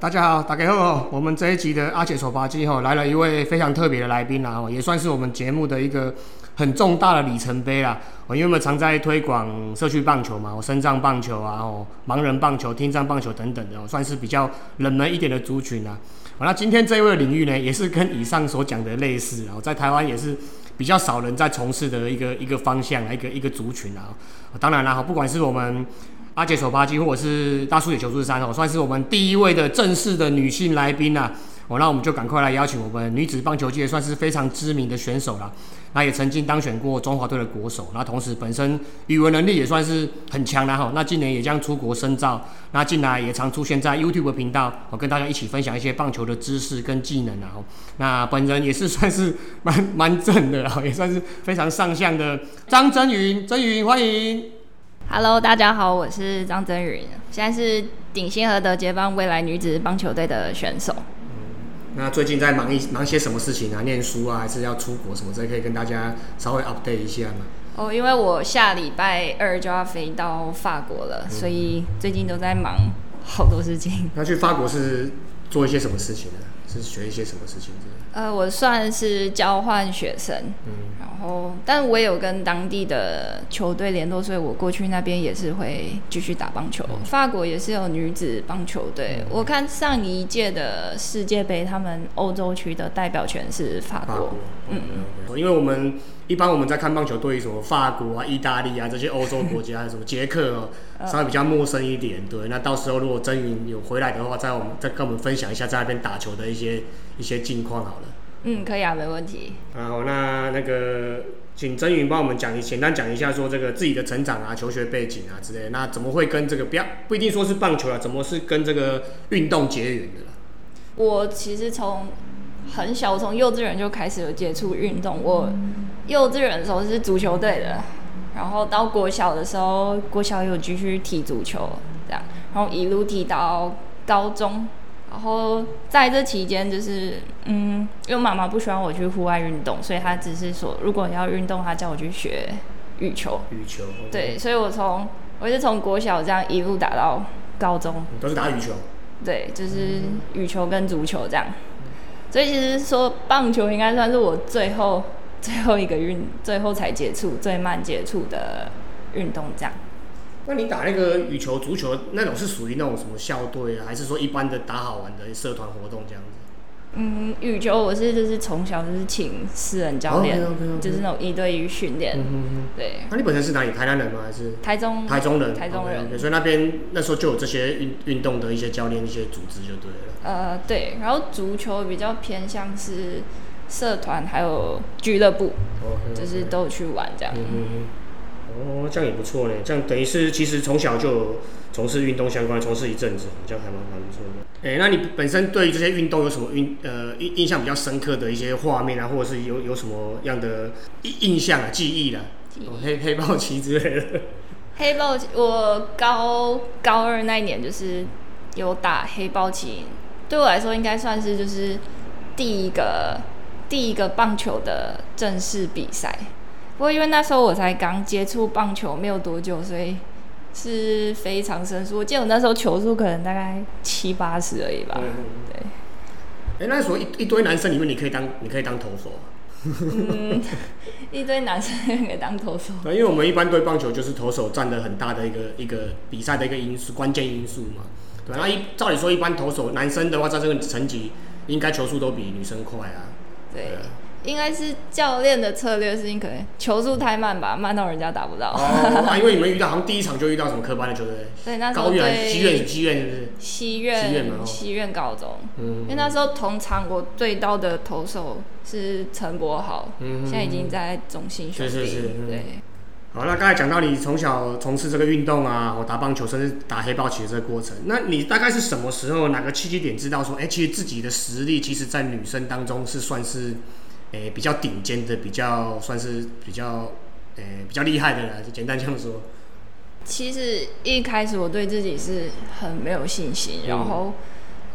大家好，大家好，我们这一集的阿姐手扒鸡吼来了一位非常特别的来宾啦，哦，也算是我们节目的一个很重大的里程碑啦。哦，因为我们常在推广社区棒球嘛，哦，身障棒球啊，哦，盲人棒球、听障棒球等等的，哦，算是比较冷门一点的族群啊。哦，那今天这一位领域呢，也是跟以上所讲的类似，然后在台湾也是比较少人在从事的一个一个方向，一个一个族群啊。当然啦，不管是我们。阿姐手扒鸡，或者是大叔野球术三哦，算是我们第一位的正式的女性来宾啦。哦，那我们就赶快来邀请我们女子棒球界算是非常知名的选手啦。那也曾经当选过中华队的国手，那同时本身语文能力也算是很强的哈。那今年也将出国深造，那近来也常出现在 YouTube 频道，我跟大家一起分享一些棒球的知识跟技能啊。那本人也是算是蛮蛮正的啊，也算是非常上相的张真云，真云欢迎。Hello，大家好，我是张真云，现在是鼎新和德接棒未来女子棒球队的选手。嗯，那最近在忙一忙些什么事情啊？念书啊，还是要出国什么？这可以跟大家稍微 update 一下吗？哦，因为我下礼拜二就要飞到法国了，所以最近都在忙好多事情。那去法国是做一些什么事情呢？是学一些什么事情？呃，我算是交换学生，嗯，然后，但我也有跟当地的球队联络，所以我过去那边也是会继续打棒球。法国也是有女子棒球队，我看上一届的世界杯，他们欧洲区的代表权是法国，嗯嗯，因为我们一般我们在看棒球队，什么法国啊、意大利啊这些欧洲国家，什么捷克，稍微比较陌生一点。对，那到时候如果真云有回来的话，再我们再跟我们分享一下在那边打球的一些。一些近况好了，嗯，可以啊，没问题。好，那那个，请曾云帮我们讲一简单讲一下，说这个自己的成长啊、求学背景啊之类，那怎么会跟这个不要不一定说是棒球啊，怎么是跟这个运动结缘的？我其实从很小，从幼稚园就开始有接触运动。我幼稚园的时候是足球队的，然后到国小的时候，国小有继续踢足球，这样，然后一路踢到高中。然后在这期间，就是嗯，因为妈妈不喜欢我去户外运动，所以她只是说，如果要运动，她叫我去学羽球。羽球。对，所以我从我是从国小这样一路打到高中。都是打羽球。对，就是羽球跟足球这样。所以其实说棒球应该算是我最后最后一个运，最后才接触最慢接触的运动这样。那你打那个羽球、足球那种是属于那种什么校队啊，还是说一般的打好玩的社团活动这样子？嗯，羽球我是就是从小就是请私人教练，就是那种一对一训练。嗯嗯对。那你本身是哪里？台南人吗？还是？台中。台中人。台中人。所以那边那时候就有这些运运动的一些教练、一些组织就对了。呃，对。然后足球比较偏向是社团，还有俱乐部，就是都有去玩这样。嗯哦，这样也不错呢。这样等于是其实从小就从事运动相关，从事一阵子，这样还蛮蛮不错的。哎，那你本身对于这些运动有什么印呃印印象比较深刻的一些画面啊，或者是有有什么样的印印象啊、记忆啦？黑黑豹旗之类的。黑豹旗，我高高二那一年就是有打黑豹旗，对我来说应该算是就是第一个第一个棒球的正式比赛。不过因为那时候我才刚接触棒球没有多久，所以是非常生疏。我记得我那时候球速可能大概七八十而已吧。对。哎，那时候一一堆男生里面，你可以当你可以当投手。嗯，一堆男生可以当投手。对，因为我们一般对棒球就是投手占了很大的一个一个比赛的一个因素，关键因素嘛。对，那一照理说，一般投手男生的话，在这个成绩应该球速都比女生快啊。对。应该是教练的策略，是因可能球速太慢吧，慢到人家打不到。哦，因为你们遇到好像第一场就遇到什么科班的球队？对，那时候对西院，西苑是不是？西院，西院高中。嗯。因为那时候同场我对到的投手是陈柏豪，现在已经在中心兄弟。是是是。对。好，那刚才讲到你从小从事这个运动啊，我打棒球，甚至打黑豹棋的这个过程，那你大概是什么时候哪个契机点知道说，哎，其实自己的实力，其实在女生当中是算是。诶，比较顶尖的，比较算是比较，诶，比较厉害的了，就简单这样说。其实一开始我对自己是很没有信心，然后，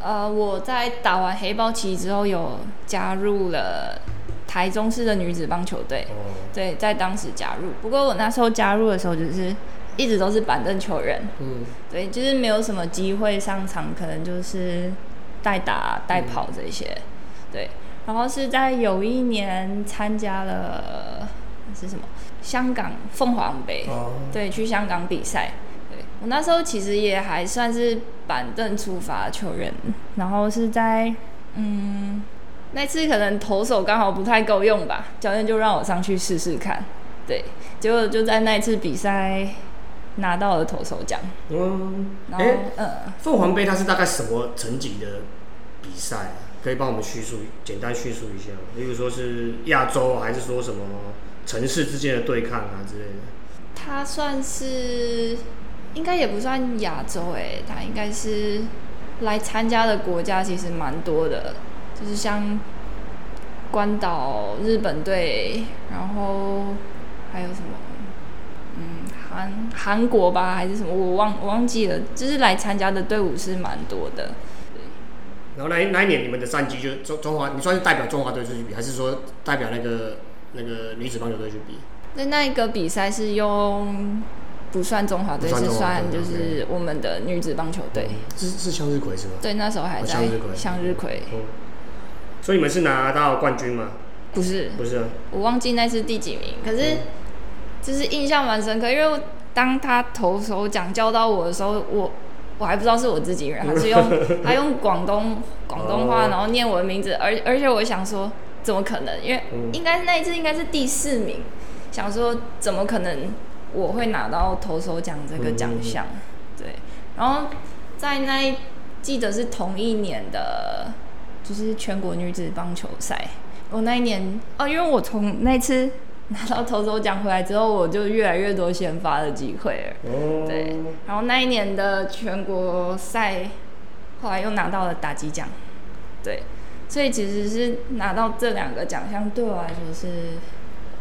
呃，我在打完黑豹棋之后，有加入了台中市的女子棒球队。哦。对，在当时加入，不过我那时候加入的时候，就是一直都是板凳球员，嗯，对，就是没有什么机会上场，可能就是代打、代跑这些，对。然后是在有一年参加了是什么香港凤凰杯，哦，对，去香港比赛。对我那时候其实也还算是板凳出发球员，然后是在嗯那次可能投手刚好不太够用吧，教练就让我上去试试看。对，结果就在那次比赛拿到了投手奖。嗯，然后哎，嗯，凤凰杯它是大概什么层级的比赛啊？可以帮我们叙述简单叙述一下，例如说是亚洲，还是说什么城市之间的对抗啊之类的？它算是应该也不算亚洲诶，它应该是来参加的国家其实蛮多的，就是像关岛日本队，然后还有什么，嗯，韩韩国吧还是什么，我忘我忘记了，就是来参加的队伍是蛮多的。然后那一那一年你们的战绩就中中华，你算是代表中华队出去比，还是说代表那个那个女子棒球队去比？那那一个比赛是用不算中华队，是算就是我们的女子棒球队。是是向日葵是吗？对，那时候还在哦向日葵向日葵，哦，所以你们是拿到冠军吗？不是，不是啊，我忘记那是第几名，可是就是印象蛮深刻，因为当他投手奖叫到我的时候，我我还不知道是我自己人，他是用他用广东广东话，哦。然后念我的名字，而而且我想说怎么可能？因为嗯。应该那一次应该是第四名，想说怎么可能我会拿到投手奖这个奖项？对，然后在那一记得是同一年的，就是全国女子棒球赛。我那一年哦，因为我从那次拿到投手奖回来之后，我就越来越多先发的机会了。哦，对，然后那一年的全国赛，后来又拿到了打击奖。对，所以其实是拿到这两个奖项，对我来说是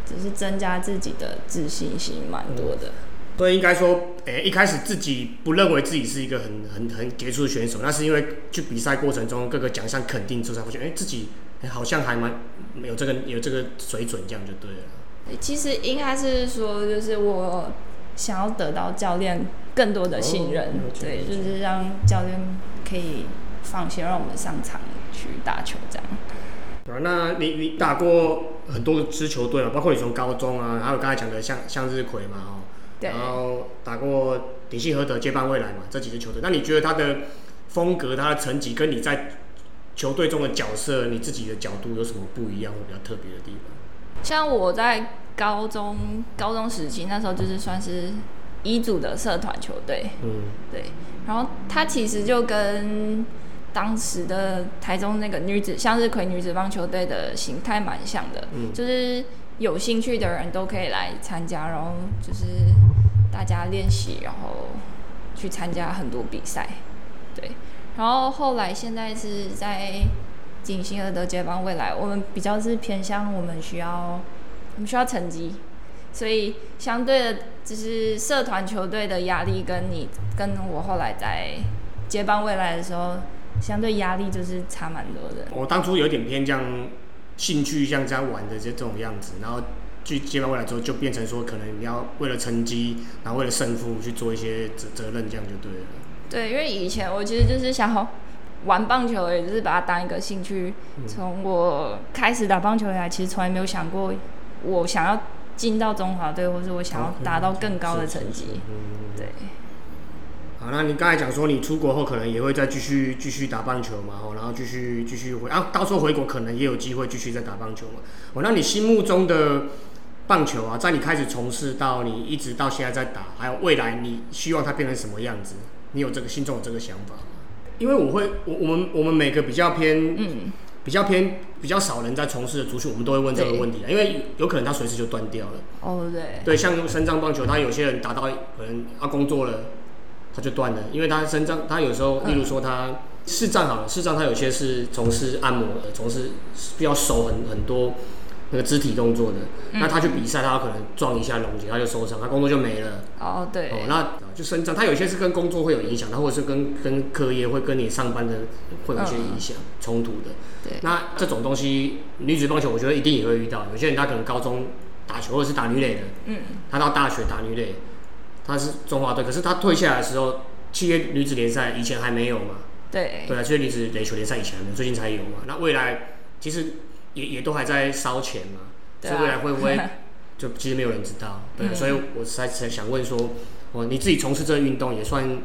只是增加自己的自信心蛮多的。所以应该说，诶、一开始自己不认为自己是一个很很很杰出的选手，那是因为去比赛过程中各个奖项肯定之后，才发现，诶、自己、诶好像还蛮有这个有这个水准，这样就对了。其实应该是说，就是我想要得到教练更多的信任，对，就是让教练可以放心让我们上场去打球这样。啊，那你你打过很多支球队啊，包括你从高中啊，还有刚才讲的向向日葵嘛，哦，对。然后打过鼎信和德、接班未来嘛，这几支球队，那你觉得他的风格、他的成绩跟你在球队中的角色，你自己的角度有什么不一样或比较特别的地方？像我在高中高中时期那时候就是算是乙组的社团球队，嗯，对，然后他其实就跟当时的台中那个女子向日葵女子棒球队的形态蛮像的，嗯。就是有兴趣的人都可以来参加，然后就是大家练习，然后去参加很多比赛，对。然后后来现在是在锦星和德接班未来，我们比较是偏向我们需要我们需要成绩，所以相对的，就是社团球队的压力跟你跟我后来在接棒未来的时候，相对压力就是差蛮多的。我当初有点偏向兴趣，像这样玩的这这种样子，然后去接班未来之后，就变成说可能你要为了成绩，然后为了胜负去做一些责责任，这样就对了。对，因为以前我其实就是想要玩棒球，也就是把它当一个兴趣。从我开始打棒球以来，其实从来没有想过我想要进到中华队，或者我想要达到更高的成绩。嗯，对，好，那你刚才讲说你出国后可能也会再继续继续打棒球嘛，哦，然后继续继续回啊，到时候回国可能也有机会继续再打棒球嘛。哦，那你心目中的棒球啊，在你开始从事到你一直到现在在打，还有未来你希望它变成什么样子？你有这个心中有这个想法吗？因为我会，我我们我们每个比较偏嗯，比较偏比较少人在从事的足球，我们都会问这个问题啊，因为有可能它随时就断掉了。哦对，对，像深藏棒球，他有些人打到可能他工作了，他就断了，因为他肾脏，他有时候，例如说他视障好了，视障他有些是从事按摩的，从事比较手很很多那个肢体动作的，那他去比赛，他可能撞一下龙脊，他就受伤，他工作就没了。哦对，哦，那就深藏，他有些是跟工作会有影响，他或者是跟跟课业会跟你上班的会有一些影响冲突的。对那这种东西，女子棒球我觉得一定也会遇到。有些人他可能高中打球或者是打女垒的，嗯，他到大学打女垒，她是中华队，可是她退下来的时候，七月女子联赛以前还没有嘛？对对啊，七月女子垒球联赛以前还没有，最近才有嘛。那未来其实也也都还在烧钱嘛，所以未来会不会 就其实没有人知道。对啊、嗯所以我才才想问说，哦，你自己从事这个运动也算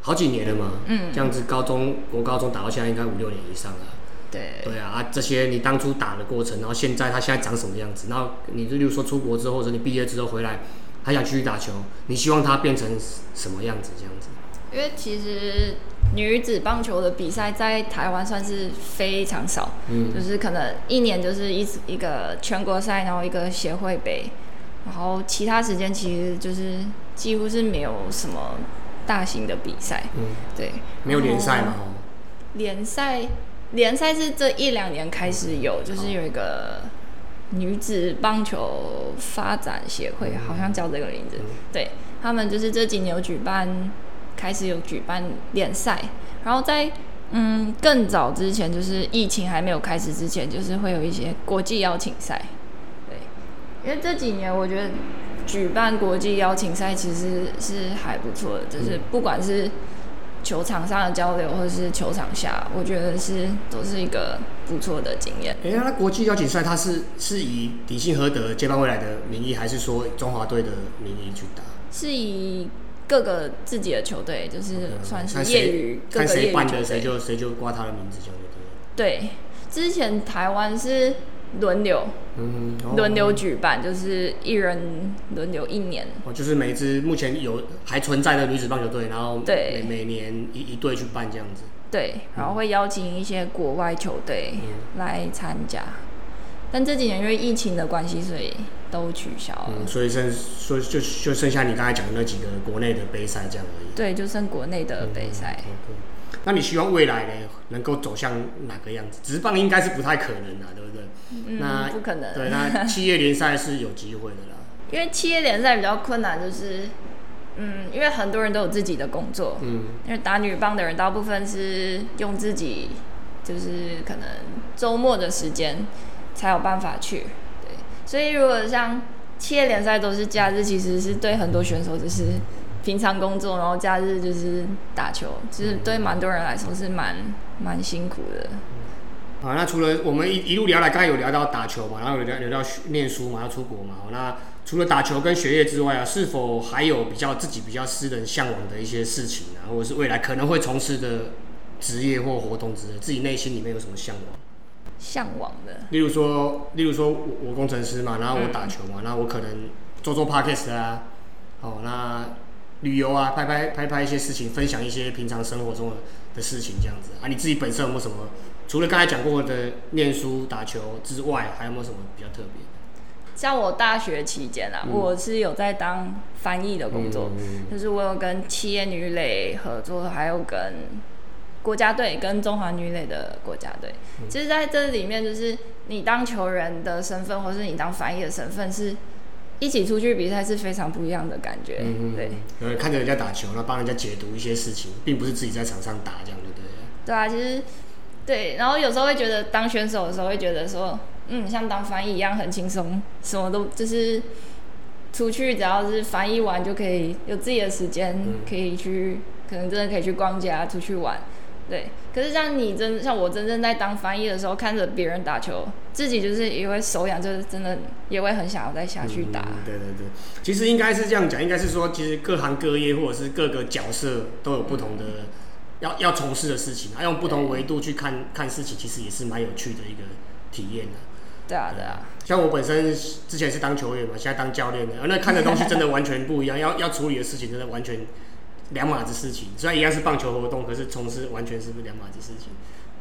好几年了嘛？嗯这样子高中国高中打到现在应该五六年以上了。对对啊，啊，这些你当初打的过程，然后现在他现在长什么样子？然后你就例如说出国之后，或者你毕业之后回来，还想继续打球，你希望他变成什么样子？这样子？因为其实女子棒球的比赛在台湾算是非常少，嗯就是可能一年就是一一个全国赛，然后一个协会杯，然后其他时间其实就是几乎是没有什么大型的比赛，嗯，对，没有联赛嘛？哦，联赛联赛是这一两年开始有，就是有一个女子棒球发展协会，好像叫这个名字。嗯对他们就是这几年有举办，开始有举办联赛，然后在嗯更早之前，就是疫情还没有开始之前，就是会有一些国际邀请赛。对，因为这几年我觉得举办国际邀请赛其实是还不错的，就是不管是球场上的交流，或者是球场下，我觉得是都是一个不错的经验。哎、那国际邀请赛它是是以底信和德接班未来的名义，还是说中华队的名义去打？是以各个自己的球队，就是算是业余谁看谁办的，谁就谁就挂他的名字，就。对，之前台湾是轮流嗯，哦轮流举办，就是一人轮流一年。哦，就是每支目前有还存在的女子棒球队，然后对每每年一一队去办这样子。对，然后会邀请一些国外球队嗯来参加，但这几年因为疫情的关系，所以都取消了。嗯，所以剩所以就就剩下你刚才讲的那几个国内的杯赛这样而已。对，就剩国内的杯赛。那你希望未来呢能够走向哪个样子？直棒应该是不太可能的，对不对？那嗯，不可能。对，那 企业联赛是有机会的啦。因为企业联赛比较困难，就是嗯，因为很多人都有自己的工作，嗯，因为打女棒的人大部分是用自己就是可能周末的时间才有办法去，对，所以如果像企业联赛都是假日，其实是对很多选手就是平常工作，然后假日就是打球，其实对蛮多人来说是蛮蛮辛苦的。好，那除了我们一一路聊来，刚才有聊到打球嘛，然后有聊聊到念书嘛，要出国嘛。好那除了打球跟学业之外啊，是否还有比较自己比较私人向往的一些事情啊，或者是未来可能会从事的职业或活动之类，自己内心里面有什么向往？向往的，例如说，例如说我我工程师嘛，然后我打球嗯嘛，然后我可能做做 podcast 啊，哦，那旅游啊，拍拍拍拍一些事情，分享一些平常生活中的的事情这样子啊。你自己本身有没有什么？除了刚才讲过的念书、打球之外，还有没有什么比较特别的？像我大学期间啊，嗯我是有在当翻译的工作，嗯就是我有跟企业女垒合作，还有跟国家队跟中华女垒的国家队。嗯其实在这里面，就是你当球员的身份，或是你当翻译的身份，是一起出去比赛是非常不一样的感觉。嗯对，呃，看着人家打球，然后帮人家解读一些事情，并不是自己在场上打这样，对不对？对啊，其实对，然后有时候会觉得当选手的时候会觉得说，嗯，像当翻译一样很轻松，什么都就是出去只要是翻译完就可以有自己的时间，嗯可以去，可能真的可以去逛街啊，出去玩。对，可是像你真像我真正在当翻译的时候，看着别人打球，自己就是也会手痒，就是真的也会很想要再下去打。嗯对对对，其实应该是这样讲，应该是说，其实各行各业或者是各个角色都有不同的要要从事的事情，啊，用不同维度去看看事情，其实也是蛮有趣的一个体验的。对啊，对啊，像我本身之前是当球员嘛，现在当教练的，呃那看的东西真的完全不一样，要要处理的事情真的完全两码子事情。虽然一样是棒球活动，可是从事完全是不是两码子事情，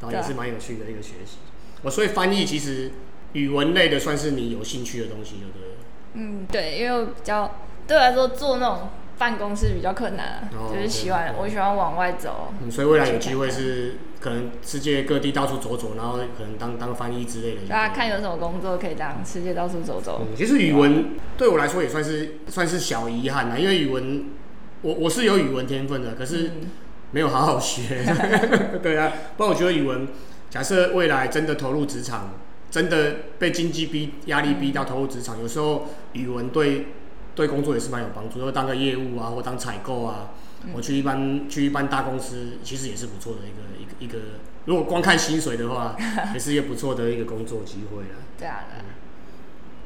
然后也是蛮有趣的一个学习。我所以翻译其实语文类的算是你有兴趣的东西，对不对了？嗯，对，因为我比较对我来说做那种办公室比较困难就是喜欢我喜欢往外走。嗯，所以未来有机会是可能世界各地到处走走，然后可能当当翻译之类的。大家看有什么工作可以当世界到处走走。嗯，其实语文对我来说也算是算是小遗憾啦，因为语文我我是有语文天分的，可是嗯没有好好学。对啊，不然我觉得语文，假设未来真的投入职场，真的被经济逼压力逼到投入职场，有时候语文对对工作也是蛮有帮助，如果当个业务啊，或当采购啊，我去一般去一般大公司，其实也是不错的一个一个一个。如果光看薪水的话，也是一个不错的一个工作机会了。对啊，对。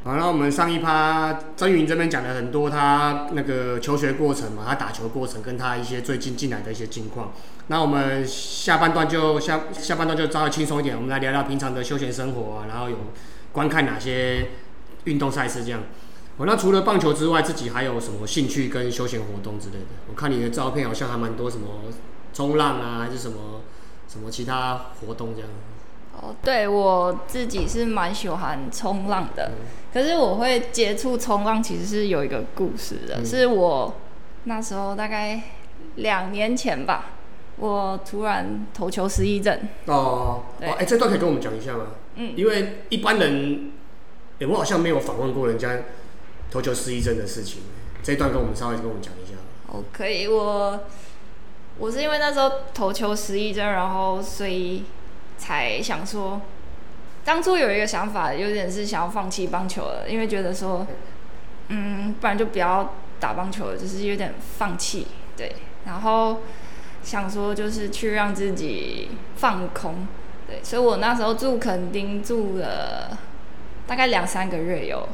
好，那我们上一趴曾云这边讲了很多他那个求学过程嘛，他打球过程跟他一些最近进来的一些近况。那我们下半段就下下半段就稍微轻松一点，我们来聊聊平常的休闲生活啊，然后有观看哪些运动赛事这样。哦，那除了棒球之外，自己还有什么兴趣跟休闲活动之类的？我看你的照片好像还蛮多什么冲浪啊，还是什么什么其他活动这样。哦，对我自己是蛮喜欢冲浪的，可是我会接触冲浪其实是有一个故事的，是我那时候大概两年前吧，我突然投球失忆症。哦，哦，哎，这段可以跟我们讲一下吗？嗯，因为一般人，哎，我好像没有访问过人家投球失忆症的事情，这一段跟我们稍微跟我们讲一下。哦，可以，我我是因为那时候投球失忆症，然后所以。才想说，当初有一个想法，有点是想要放弃棒球了，因为觉得说，嗯，不然就不要打棒球了，就是有点放弃，对。然后想说，就是去让自己放空，对。所以我那时候住垦丁住了大概两三个月有，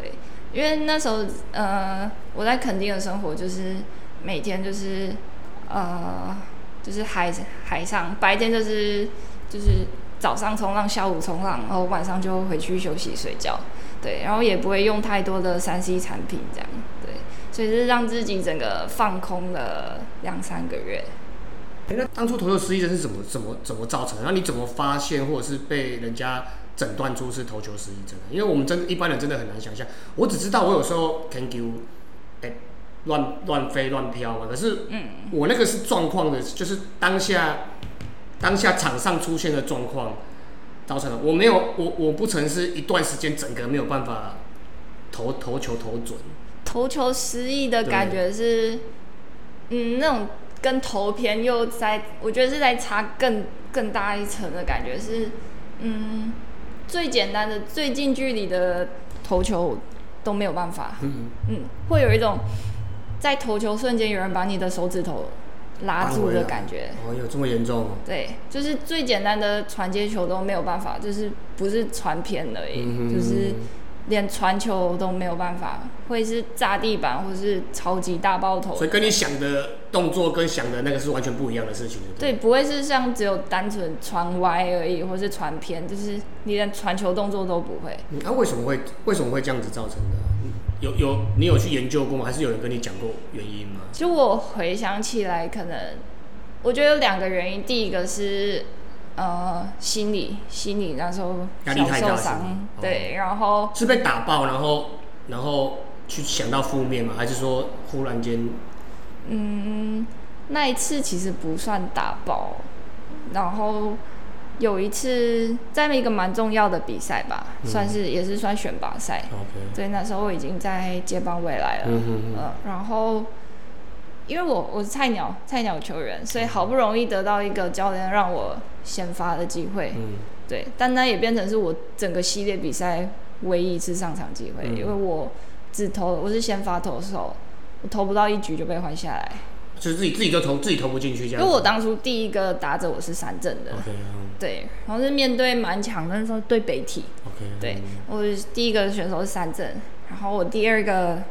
对。因为那时候，呃，我在垦丁的生活就是每天就是，呃，就是海海上，白天就是。就是早上冲浪，下午冲浪，然后晚上就回去休息睡觉，对，然后也不会用太多的三 C 产品，这样，对，所以是让自己整个放空了两三个月。哎，那当初投球失忆症是怎么怎么怎么造成的？那你怎么发现，或者是被人家诊断出是投球失忆症的？因为我们真一般人真的很难想象。我只知道我有时候 can do，哎，乱乱飞乱飘嘛，可是，嗯，我那个是状况的，就是当下。当下场上出现的状况造成了我没有我我不曾是一段时间整个没有办法投投球投准，投球失意的感觉是，嗯，那种跟投偏又在，我觉得是在差更更大一层的感觉是，嗯，最简单的最近距离的投球都没有办法，嗯嗯，会有一种在投球瞬间有人把你的手指头。拉住的感觉哦，有这么严重？对，就是最简单的传接球都没有办法，就是不是传偏而已，就是连传球都没有办法，会是炸地板或是超级大爆头。所以跟你想的动作跟想的那个是完全不一样的事情。对，不会是像只有单纯传歪而已，或是传偏，就是你连传球动作都不会。那为什么会为什么会这样子造成的？有有，你有去研究过吗？还是有人跟你讲过原因吗？就我回想起来，可能我觉得有两个原因。第一个是呃心理，心理那时候压力太大，对，然后是被打爆，然后然后去想到负面吗？还是说忽然间？嗯，那一次其实不算打爆，然后。有一次在一个蛮重要的比赛吧，算是也是算选拔赛。所以那时候我已经在接棒未来了。嗯然后因为我我是菜鸟菜鸟球员，所以好不容易得到一个教练让我先发的机会。嗯。对，但那也变成是我整个系列比赛唯一一次上场机会，因为我只投我是先发投手，我投不到一局就被换下来。就是自己自己就投自己投不进去这样。因为我当初第一个打者我是三振的。对，然后是面对蛮强的，那时候对北体。对，我第一个选手是三振，然后我第二个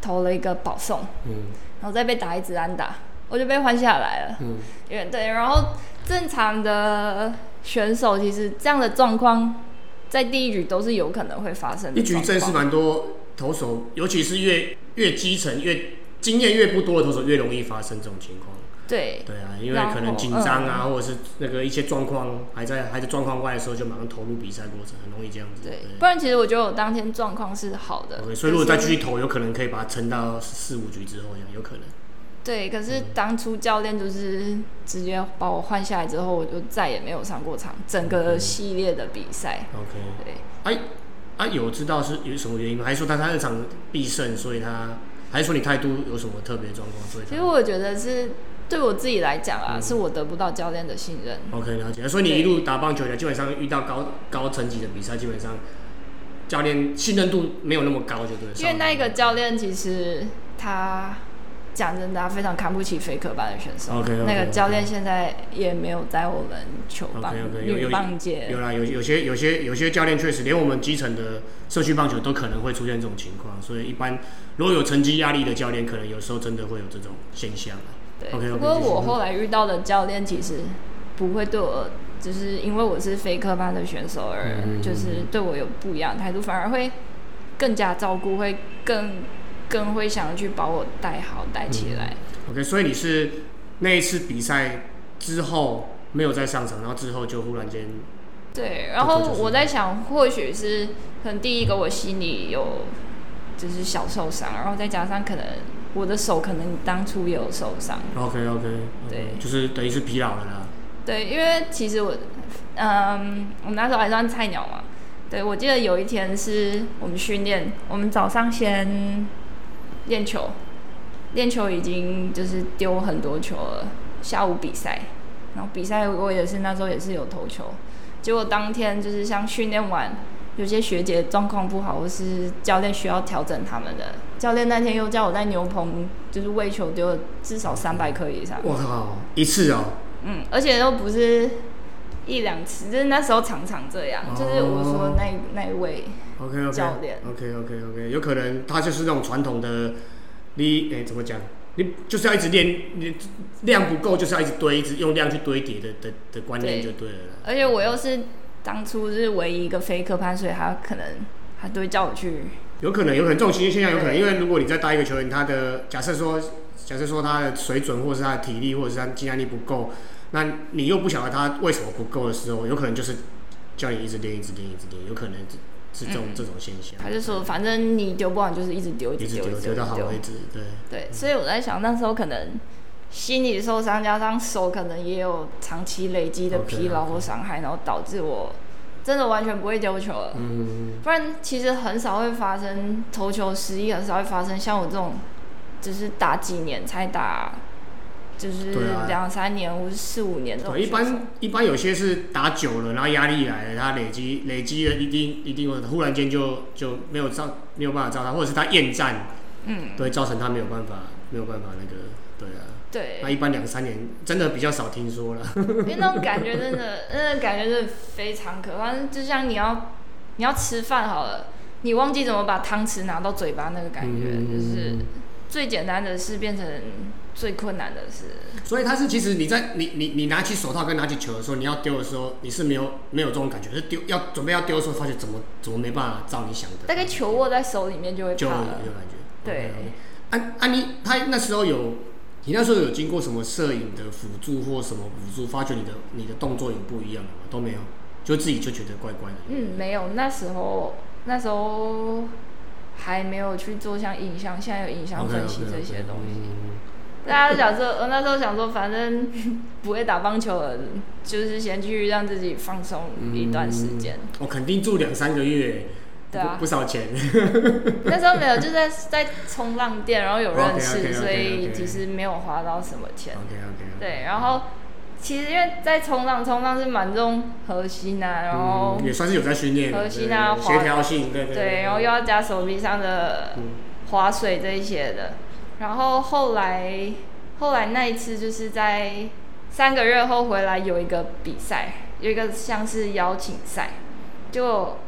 投了一个保送，嗯，然后再被打一支安打，我就被换下来了。嗯，为对，然后正常的选手其实这样的状况在第一局都是有可能会发生的。一局真是蛮多投手，尤其是越越基层、越经验越不多的投手，越容易发生这种情况。对对啊，因为可能紧张啊，或者是那个一些状况还在还在状况外的时候，就马上投入比赛过程，很容易这样子。对，不然其实我觉得我当天状况是好的。所以如果再继续投，有可能可以把它撑到四五局之后，这样有可能。对，可是当初教练就是直接把我换下来之后，我就再也没有上过场，整个系列的比赛。OK，对。哎，啊，有知道是有什么原因吗？还是说他他那场必胜，所以他还是说你态度有什么特别状况？所以其实我觉得是。对我自己来讲啊，是我得不到教练的信任。OK，了解。所以你一路打棒球的，基本上遇到高高层级的比赛，基本上教练信任度没有那么高，就对了。因为那一个教练其实他讲真的，啊非常看不起非科班的选手。那个教练现在也没有在我们球棒 OK，OK，有有女棒界有啦，有有些有些有些教练确实连我们基层的社区棒球都可能会出现这种情况，所以一般如果有成绩压力的教练，可能有时候真的会有这种现象啊。对。不过我后来遇到的教练其实不会对我，就是因为我是非科班的选手而嗯就是对我有不一样的态度，反而会更加照顾，会更更会想要去把我带好带起来。OK，所以你是那一次比赛之后没有再上场，然后之后就忽然间对，然后我在想，或许是可能第一个我心里有就是小受伤，然后再加上可能我的手可能当初也有受伤。OK OK，对就是等于是疲劳了啦。对，因为其实我，嗯，我们那时候还算菜鸟嘛。对，我记得有一天是我们训练，我们早上先练球，练球已经就是丢很多球了。下午比赛，然后比赛我也是那时候也是有投球，结果当天就是像训练完，有些学姐状况不好，或是教练需要调整他们的，教练那天又叫我在牛棚就是喂球丢了至少三百颗以上。我靠，一次哦、嗯，而且都不是一两次，就是那时候常常这样。哦就是我说那那一位，OK OK 教练 OK OK OK，有可能他就是那种传统的，你哎、怎么讲？你就是要一直练，你量不够就是要一直堆，一直用量去堆叠的的的观念就对了啦。而且我又是当初是唯一一个非科班，所以他可能他都会叫我去。有可能，有可能这种情形现象有可能，因为如果你再带一个球员，他的假设说，假设说他的水准或者是他的体力或者是他的肌耐力不够，那你又不晓得他为什么不够的时候，有可能就是叫你一直练，一直练，一直练，有可能这种、嗯这种现象。他就说，反正你丢不完就是一直丢，一直丢丢到好为止，对。对，所以我在想，那时候可能心理受伤，加上手可能也有长期累积的疲劳或伤害，然后导致我真的完全不会丢球了。嗯，不然其实很少会发生投球失意，很少会发生像我这种，只是打几年才打，就是两三年或是四五年这种对，一般一般有些是打久了，然后压力来了，他累积累积了一定一定会忽然间就就没有照没有办法照他，或者是他厌战，嗯，对，造成他没有办法没有办法那个，对啊。对那，一般两三年真的比较少听说了。因为那种感觉真的，那个感觉真的非常可怕。就像你要你要吃饭好了，你忘记怎么把汤匙拿到嘴巴那个感觉，嗯就是最简单的是变成最困难的是。所以他是其实你在你你你拿起手套跟拿起球的时候，你要丢的时候，你是没有没有这种感觉，是丢要准备要丢的时候，发现怎么怎么没办法照你想的，大概球握在手里面就会就有。感觉。对安安妮，他那时候有，你那时候有经过什么摄影的辅助或什么辅助，发觉你的你的动作有不一样的吗？都没有，就自己就觉得怪怪的。嗯，没有，那时候那时候还没有去做像影像，现在有影像分析这些东西。西。大家都想说，我那时候想说，反正 不会打棒球了，就是先去让自己放松一段时间。我肯定住两三个月，对啊不不少钱。那时候没有，就在在冲浪店，然后有认识 所以其实没有花到什么钱。OK OK。对，然后其实因为在冲浪，冲浪是蛮重核心啊，然后、嗯、也算是有在训练，核心啊协调性，对对对，然后又要加手臂上的嗯划水这一些的。然后后来后来那一次就是在三个月后回来有一个比赛，有一个像是邀请赛，就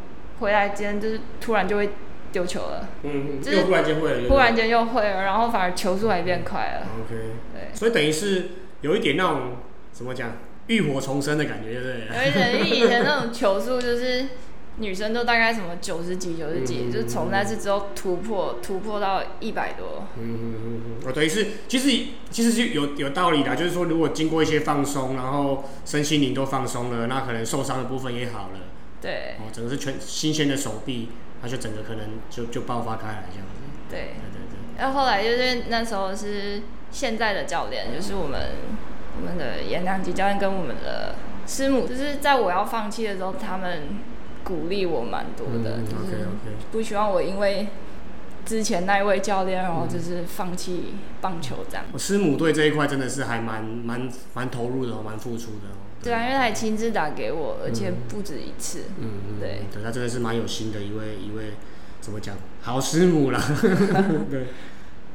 回来间就是突然就会丢球了，嗯，就是又忽然间会了，对不对忽然间又会了，然后反而球速还变快了。OK，对，所以等于是有一点那种怎么讲，浴火重生的感觉，对不对？有一点，因为以前那种球速就是女生都大概什么九十几、九十几，嗯就是从那次之后突破，突破到一百多。嗯嗯嗯嗯，哦，等于是其实其实是有有道理的，就是说如果经过一些放松，然后身心灵都放松了，那可能受伤的部分也好了，对。哦，整个是全新鲜的手臂，它就整个可能就就爆发开来这样子。对。对，对然后后来就是那时候是现在的教练，就是我们我们的颜良吉教练跟我们的师母，就是在我要放弃的时候，他们鼓励我蛮多，的，嗯就，OK 是 OK，不希望我因为之前那一位教练，然后就是放弃棒球这样。我师母对这一块真的是还蛮蛮蛮投入的哦，蛮付出的哦。对啊，因为他也亲自打给我，而且不止一次。嗯嗯，对对，他真的是蛮有心的一位一位，怎么讲，好师母啦。对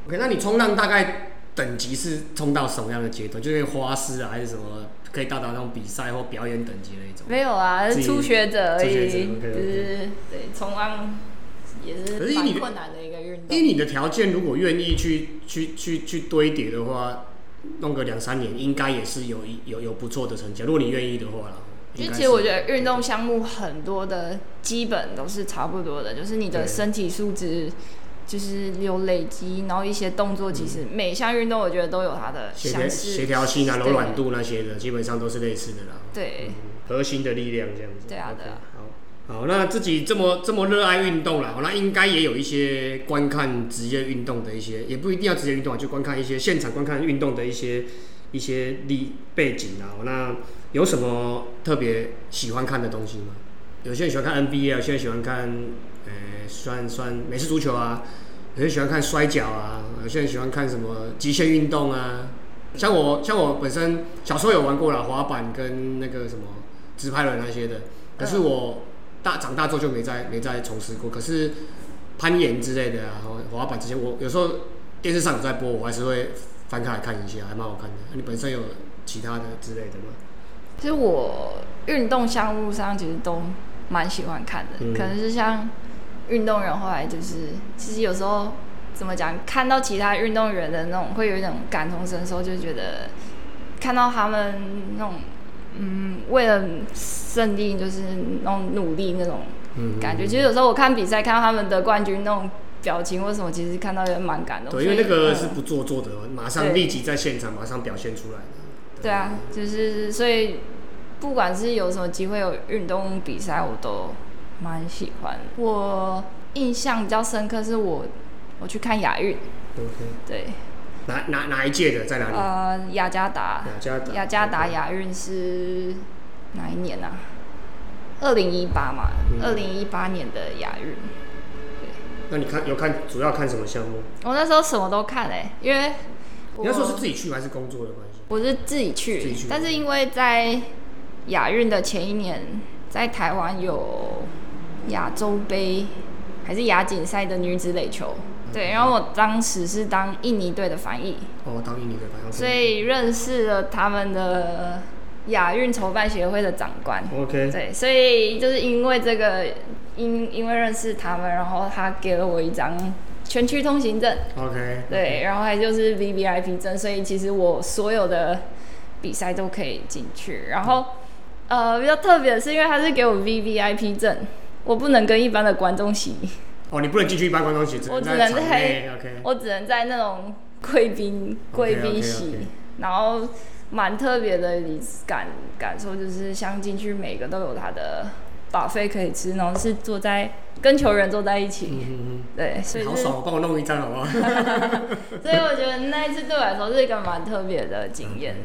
，OK，那你冲浪大概等级是冲到什么样的阶段？就是花式啊，还是什么可以到达那种比赛或表演等级的一种？没有啊，是初学者而已，就是对冲浪也是困难的一个运动以动。你的条件，如果愿意去去去去堆叠的话，弄个两三年，应该也是有一有有不错的成绩。如果你愿意的话啦，就应该是其实我觉得运动项目很多的基本都是差不多的，就是你的身体素质就是有累积，然后一些动作，其实每项运动我觉得都有它的协调协。调性啊、柔软度那些的，基本上都是类似的啦。对嗯，核心的力量这样子。对啊对啊好，好，那自己这么这么热爱运动啦，那应该也有一些观看职业运动的一些，也不一定要职业运动啊，就观看一些现场观看运动的一些一些历背景啊。那有什么特别喜欢看的东西吗？有些人喜欢看 NBA 啊，有些人喜欢看，呃，算算美式足球啊，有些人喜欢看摔跤啊，有些人喜欢看什么极限运动啊。像我像我本身小时候有玩过了滑板跟那个什么直拍轮那些的，可是我大长大之后就没再没再从事过。可是攀岩之类的啊，滑滑板这些，我有时候电视上有在播，我还是会翻开来看一下，还蛮好看的。你本身有其他的之类的吗？其实我运动项目上其实都蛮喜欢看的，嗯可能是像运动员后来就是，其实有时候怎么讲，看到其他运动员的那种，会有一种感同身受，就觉得看到他们那种，嗯，为了胜利就是那种努力那种嗯感觉。其实有时候我看比赛，看到他们得冠军那种表情或什么，其实看到也蛮感动。对，因为那个是不做作的，马上立即在现场马上表现出来的。对啊，就是所以不管是有什么机会有运动比赛，我都蛮喜欢。我印象比较深刻是我我去看亚运，OK，对，哪哪哪一届的在哪里？呃，雅加达，雅加达。雅加达亚运是哪一年啊？二零一八嘛，嗯二零一八年的亚运。那你看有看主要看什么项目？我那时候什么都看哎、因为你那时候是自己去还是工作的关系？我是自己去，自己去但是因为在亚运的前一年，在台湾有亚洲杯还是亚锦赛的女子垒球，对，然后我当时是当印尼队的翻译，哦，当印尼队翻译。所以认识了他们的亚运筹办协会的长官，OK，对，所以就是因为这个，因因为认识他们，然后他给了我一张全区通行证。OK，对，然后还就是 V V I P 证，所以其实我所有的比赛都可以进去。然后，呃，比较特别的是，因为他是给我 V V I P 证，我不能跟一般的观众席，哦，你不能进去一般观众席，只我只能在内。OK，我只能在那种贵宾贵宾席然后蛮特别的感感受，就是像进去每个都有他的 buffet 可以吃，然后是坐在跟球员坐在一起，嗯对，所以嗯，好是爽，帮我弄一张好不好？所以我觉得那一次对我来说是一个蛮特别的经验。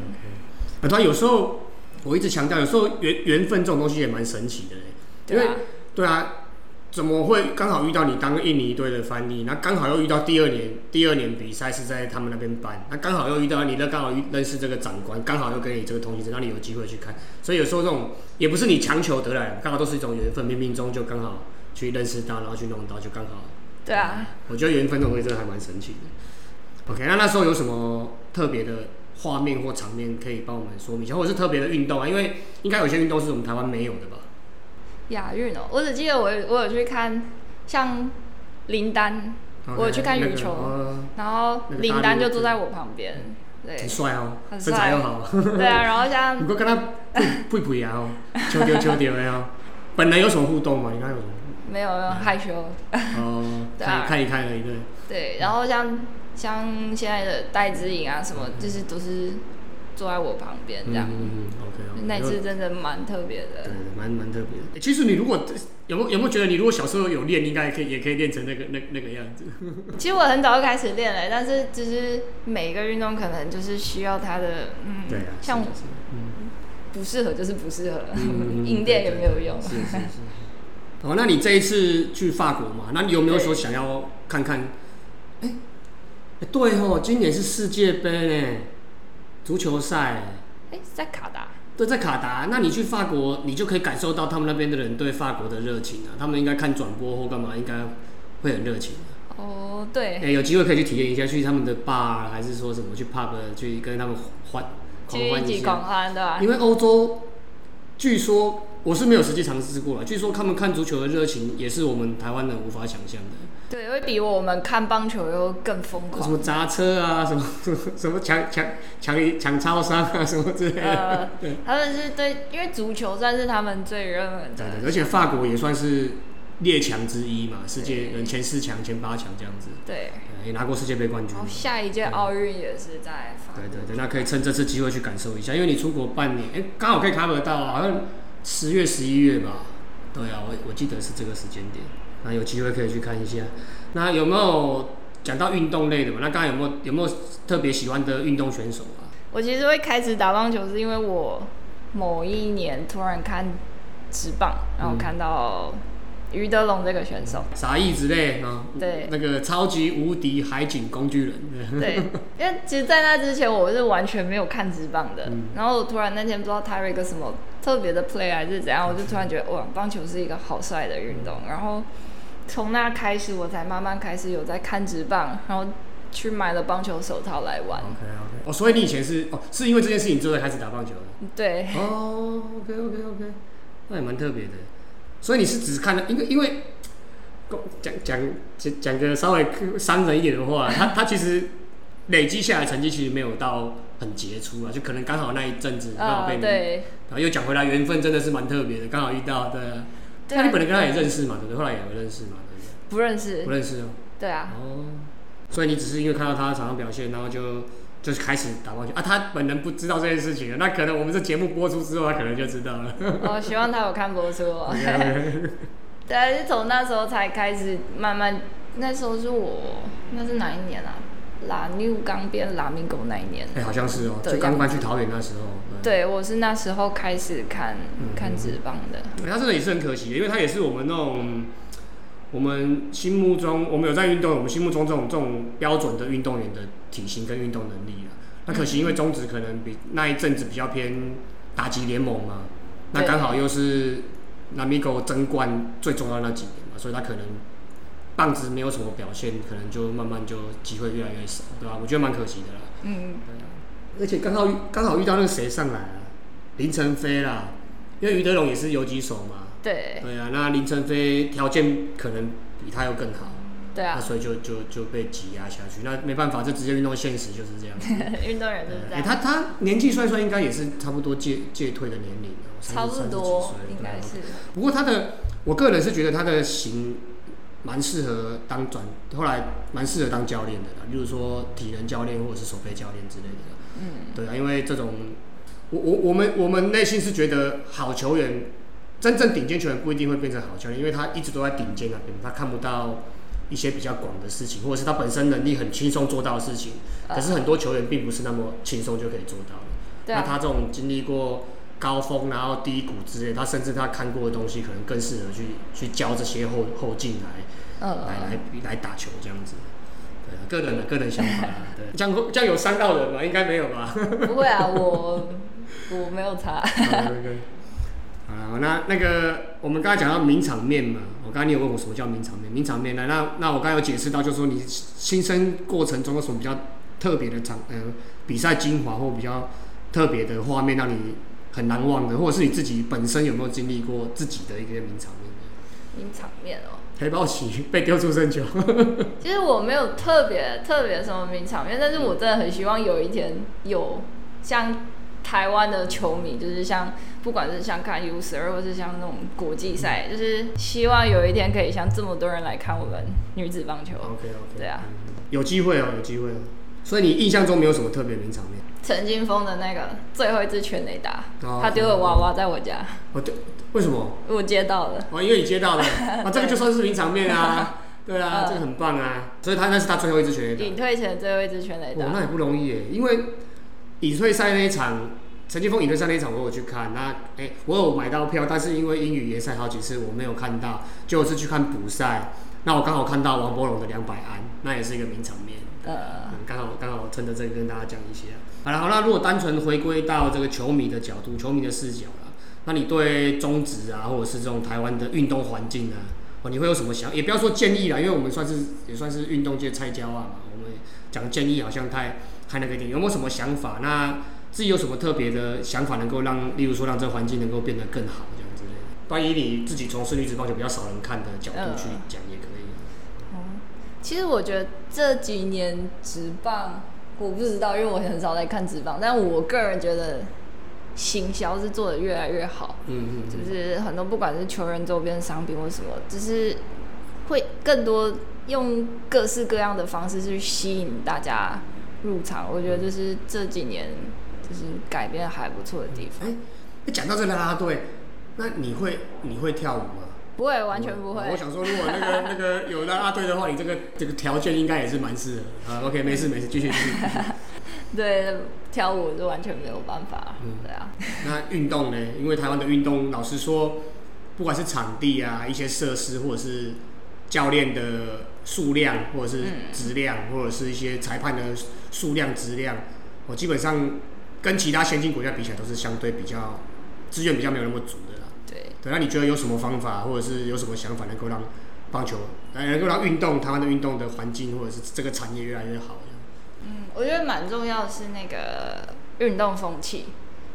啊，对啊，有时候我一直强调，有时候缘缘分这种东西也蛮神奇的嘞。因为对啊，怎么会刚好遇到你当印尼队的翻译？那刚好又遇到第二年，第二年比赛是在他们那边办，那刚好又遇到你，那刚好遇认识这个长官，刚好又给你这个通行证，让你有机会去看。所以有时候这种也不是你强求得来的，刚好都是一种缘分，冥冥中就刚好去认识到，然后去弄到，就刚好。对啊，我觉得缘分这种东西真的还蛮神奇的。OK，那那时候有什么特别的画面或场面可以帮我们说明一下，或者是特别的运动啊？因为应该有些运动是我们台湾没有的吧？亚运哦，我只记得我有我有去看像林丹我有去看那个羽球哦然后林丹就坐在我旁边，对很帅哦，很身材又好。对啊，然后不像过跟他配配啊哦，秋丢秋丢的哦。本人有什么互动吗？你刚有什么？没有没有害羞，哦，看看一看而已，对。对，然后像像现在的戴之颖啊什么，就是都是坐在我旁边这样，嗯嗯嗯，OK，那一次真的蛮特别的对的。，蛮蛮特别的。欸其实你如果有没有有没有觉得你如果小时候有练，应该可以也可以练成那个那那个样子。其实我很早就开始练了，但是就是每个运动可能就是需要它的，嗯，对啊，像是嗯不适合就是不适合，嗯 硬练也没有用。是是是。哦，那你这一次去法国嘛？那你有没有说想要看看。哎、哎对哦，今年是世界杯呢，足球赛。哎、是在卡达。对，在卡达，那你去法国，你就可以感受到他们那边的人对法国的热情啊。他们应该看转播或干嘛，应该会很热情、啊。哦，对哎、，有机会可以去体验一下，去他们的 bar 还是说什么去 pub 去跟他们欢狂欢一下。狂欢对吧？因为欧洲，据说我是没有实际尝试过了，据说他们看足球的热情也是我们台湾人无法想象的。对，会比我们看棒球又更疯狂什狂。么砸车啊，什么什么 什么抢抢抢抢超商啊，什么之类的。呃，他们是对，因为足球算是他们最热门的。对对，而且法国也算是列强之一嘛，世界人前四强、前八强这样子，对，也拿过世界杯冠军。下一届奥运也是在法国。对对对，那可以趁这次机会去感受一下，因为你出国半年，哎，刚好可以 cover 到，好像十月、十一月吧。对啊，我我记得是这个时间点，那有机会可以去看一下。那有没有讲到运动类的嘛？那刚刚有没有有没有特别喜欢的运动选手啊？我其实会开始打棒球，是因为我某一年突然看直棒，然后看到于德龙这个选手。傻义之类啊，对那个超级无敌海景工具人，对，因为其实，在那之前我是完全没有看直棒的。嗯然后我突然那天不知道他有一个什么特别的 play 还是怎样，我就突然觉得哇，棒球是一个好帅的运动。然后从那开始，我才慢慢开始有在看直棒，然后去买了棒球手套来玩。OK OK，哦，所以你以前是哦，是因为这件事情之后才开始打棒球的？对，哦，OK OK OK，那也蛮特别的。所以你是只看了，因为因为讲讲讲讲个稍微伤人一点的话，他他其实累积下来成绩其实没有到很杰出啊，就可能刚好那一阵子刚好呃，被你，对，然后又讲回来缘分真的是蛮特别的，刚好遇到对啊。对那你本来跟他也认识嘛，对不对？后来也有认识嘛，对不不认对？识不，认识哦。对啊，哦，所以你只是因为看到他场上表现，然后就就是开始打棒球啊。他本人不知道这件事情啊，那可能我们这节目播出之后，他可能就知道了。我希望他有看播出哦。对，是从那时候才开始慢慢，那时候是我那是哪一年啊？拉纽刚变拉米狗那一年。哎、好像是哦，对就刚搬去桃园那时候。对，我是那时候开始看、嗯看职棒的。哎他真的也是很可惜，因为他也是我们那种我们心目中，我们有在运动，我们心目中这种这种标准的运动员的体型跟运动能力啊。那可惜因为中职可能比那一阵子比较偏打击联盟嘛，那对刚好又是拉米狗争冠最重要的那几年嘛，所以他可能棒子没有什么表现，可能就慢慢就机会越来越少，对吧？我觉得蛮可惜的啦。嗯，而且刚好遇刚好遇到那个谁上来啊，林晨飞啦，因为于德龙也是游击手嘛，对对啊，那林晨飞条件可能比他又更好，那对啊，所以就就就被挤压下去。那没办法，这直接运动现实就是这样子。运动人就是这哎、样。他他年纪算算应该也是差不多届届退的年龄了，差不30多应该。30几岁对啊是。不过他的，我个人是觉得他的型蛮适合当转，后来蛮适合当教练的啦，例如说体能教练或者是手背教练之类的啦。嗯，对啊，因为这种，我我我们我们内心是觉得好球员，真正顶尖球员不一定会变成好教练，因为他一直都在顶尖那边，他看不到一些比较广的事情，或者是他本身能力很轻松做到的事情。可是很多球员并不是那么轻松就可以做到的。对啊，那他这种经历过高峰，然后低谷之类，他甚至他看过的东西，可能更适合去去教这些后后进来。来嗯，来来打球这样子。对啊，个人的 个人想法啊，对，这样会这样有伤到人吗？应该没有吧。不会啊，我 我没有查。好那那个我们刚才讲到名场面嘛，我刚才你有问我什么叫名场面？名场面呢？那那我刚才有解释到，就是说你新生过程中有什么比较特别的场呃比赛精华或比较特别的画面让你很难忘的，或者是你自己本身有没有经历过自己的一些名场面？名场面哦，黑豹旗被丢出生球，其实我没有特别特别什么名场面，但是我真的很希望有一天有像台湾的球迷，就是像不管是像看 U 十二，或是像那种国际赛，就是希望有一天可以像这么多人来看我们女子棒球。OK OK，对啊，有机会哦，有机会哦。所以你印象中没有什么特别名场面？陈金峰的那个最后一支全垒打，哦他丢了娃娃在我家，我，对，为什么？我接到了。哦，因为你接到了，啊，这个就算是名场面啊。对啊，嗯这个很棒啊。所以他那是他最后一支全垒打。隐退前最后一支全垒哦，那，也不容易耶，因为隐退赛那一场，陈金峰隐退赛那一场我有去看，那哎、我有买到票，但是因为英语联赛好几次我没有看到，就我是去看补赛，那我刚好看到王柏荣的两百安，那也是一个名场面。呃，刚好刚好趁着这个跟大家讲一些。好了好那，如果单纯回归到这个球迷的角度、球迷的视角啦，那你对中职啊，或者是这种台湾的运动环境啊，哦，你会有什么想？也不要说建议啦，因为我们算是也算是运动界菜椒啊嘛。我们讲建议好像太太那个点，有没有什么想法？那自己有什么特别的想法，能够让，例如说让这个环境能够变得更好，这样之类的。关于你自己从事女子棒球比较少人看的角度去讲，也可以。其实我觉得这几年职棒，我不知道，因为我很少在看职棒，但我个人觉得行销是做的越来越好。嗯嗯，就是很多不管是球员周边商品或什么，就是会更多用各式各样的方式去吸引大家入场。我觉得就是这几年就是改变还不错的地方。哎，讲到这啦啦队，那你会你会跳舞吗？不会，完全不会。我想说，如果那个那个有那阿队的话，你这个这个条件应该也是蛮适合。啊，OK，没事没事，继续继续。对，跳舞是完全没有办法。嗯，对啊。那运动呢？因为台湾的运动，老实说，不管是场地啊、一些设施，或者是教练的数量，或者是质量，或者是一些裁判的数量、质量，我基本上跟其他先进国家比起来，都是相对比较资源比较没有那么足的。对，那你觉得有什么方法，或者是有什么想法，能够让棒球，能够让运动台湾的运动的环境，或者是这个产业越来越好？嗯，我觉得蛮重要的是那个运动风气，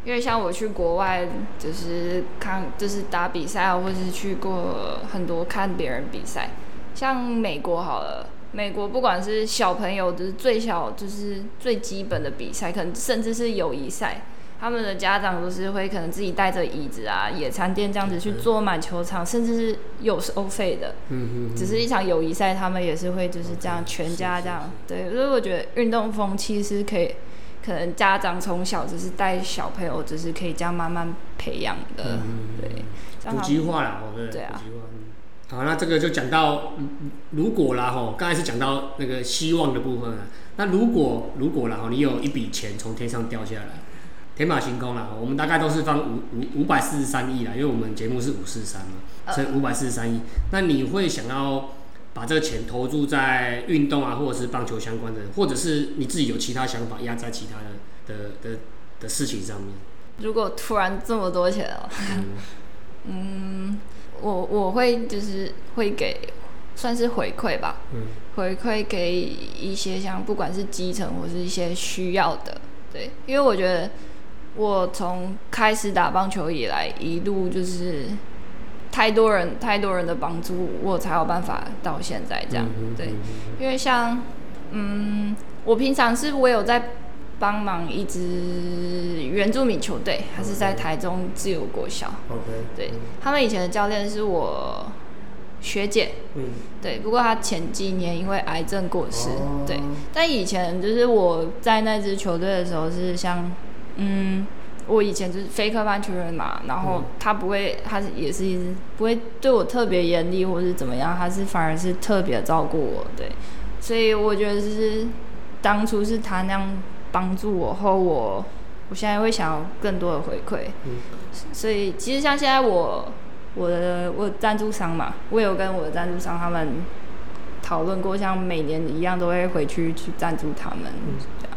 因为像我去国外，就是看，就是打比赛啊，或者是去过很多看别人比赛，像美国好了，美国不管是小朋友，就是最小，就是最基本的比赛，可能甚至是友谊赛。他们的家长都是会可能自己带着椅子啊、野餐垫这样子去坐满球场，甚至是有收费的。嗯嗯。只是一场友谊赛，他们也是会就是这样全家这样。对，所以我觉得运动风气是可以，可能家长从小就是带小朋友，就是可以这样慢慢培养的。嗯对。普及化了，对。对啊。好，那这个就讲到如果啦吼，刚才是讲到那个希望的部分啊。那如果如果啦吼，你有一笔钱从天上掉下来。天马行空啦，我们大概都是放五五五百四十三亿啦，因为我们节目是五四三嘛，所以五百四十三亿。那你会想要把这个钱投注在运动啊，或者是棒球相关的，或者是你自己有其他想法压在其他的的的的事情上面？如果突然这么多钱哦，嗯，我我会就是会给算是回馈吧，嗯，回馈给一些像不管是基层或是一些需要的，对，因为我觉得。我从开始打棒球以来，一路就是太多人、太多人的帮助，我才有办法到现在这样。对，因为像嗯，我平常是我有在帮忙一支原住民球队，还是在台中自由国小。OK，对他们以前的教练是我学姐。嗯，对，不过他前几年因为癌症过世。对，但以前就是我在那支球队的时候是像。嗯，我以前就是非科班球员嘛，然后他不会，他也是一直不会对我特别严厉或是怎么样，他是反而是特别照顾我，对，所以我觉得就是当初是他那样帮助我后，我我现在会想要更多的回馈，嗯，所以其实像现在我我的我赞助商嘛，我有跟我的赞助商他们讨论过，像每年一样都会回去去赞助他们，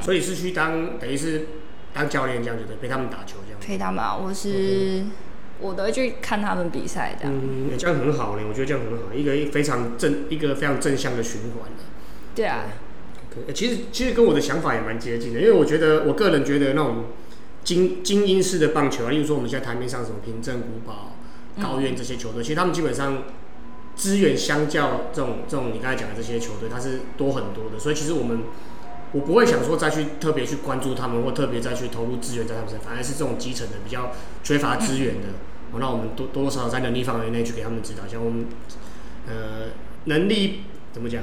所以是去当等于是。当教练这样子的，陪他们打球这样。陪他们啊，我是我都会去看他们比赛这样。嗯，这样很好呢，我觉得这样很好，一个非常正，一个非常正向的循环对啊。其实其实跟我的想法也蛮接近的，因为我觉得我个人觉得那种精精英式的棒球啊，例如说我们现在台面上什么平镇、古堡、高院这些球队，其实他们基本上资源相较这种这种你刚才讲的这些球队，它是多很多的，所以其实我们。我不会想说再去特别去关注他们，或特别再去投入资源在他们身上，反而是这种基层的比较缺乏资源的，哦，那我们多多多少少在能力范围内去给他们指导。像我们，呃，能力怎么讲？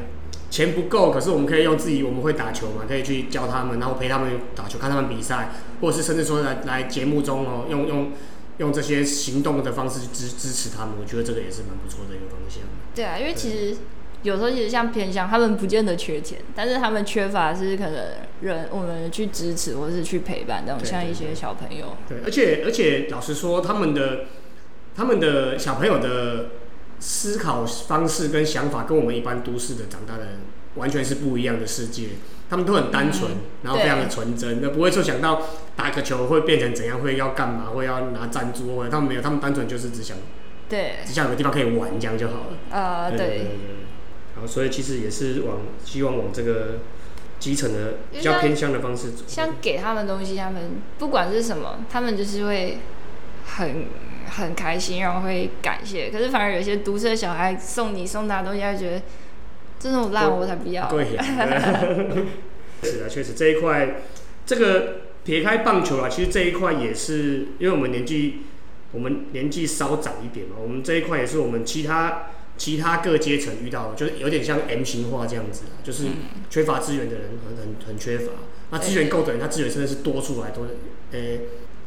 钱不够，可是我们可以用自己，我们会打球嘛，可以去教他们，然后陪他们打球，看他们比赛，或者是甚至说来来节目中哦，用用用这些行动的方式去支支持他们。我觉得这个也是蛮不错的一个方向。对啊，因为其实。有时候其实像偏向，他们不见得缺钱，但是他们缺乏是可能人我们去支持或是去陪伴这种，像一些小朋友。对，而且而且老实说，他们的他们的小朋友的思考方式跟想法跟我们一般都市的长大的人完全是不一样的世界。他们都很单纯，然后非常的纯真，那不会说想到打个球会变成怎样，会要干嘛，会要拿赞助，或者他们没有，他们单纯就是只想，对，只想有个地方可以玩，这样就好了。呃，对。然后，所以其实也是往希望往这个基层的比较偏向的方式走。像给他们东西，他们不管是什么，他们就是会很很开心，然后会感谢。可是反而有些独生小孩送你送他东西，他觉得。这种烂我才不要。对，是啊，确实这一块，这个撇开棒球啊，其实这一块也是，因为我们年纪，我们年纪稍长一点嘛，我们这一块也是我们其他其他各阶层遇到，就是有点像 M 型化这样子，就是缺乏资源的人很很很缺乏，那资源够的人，他资源真的是多出来，多，呃，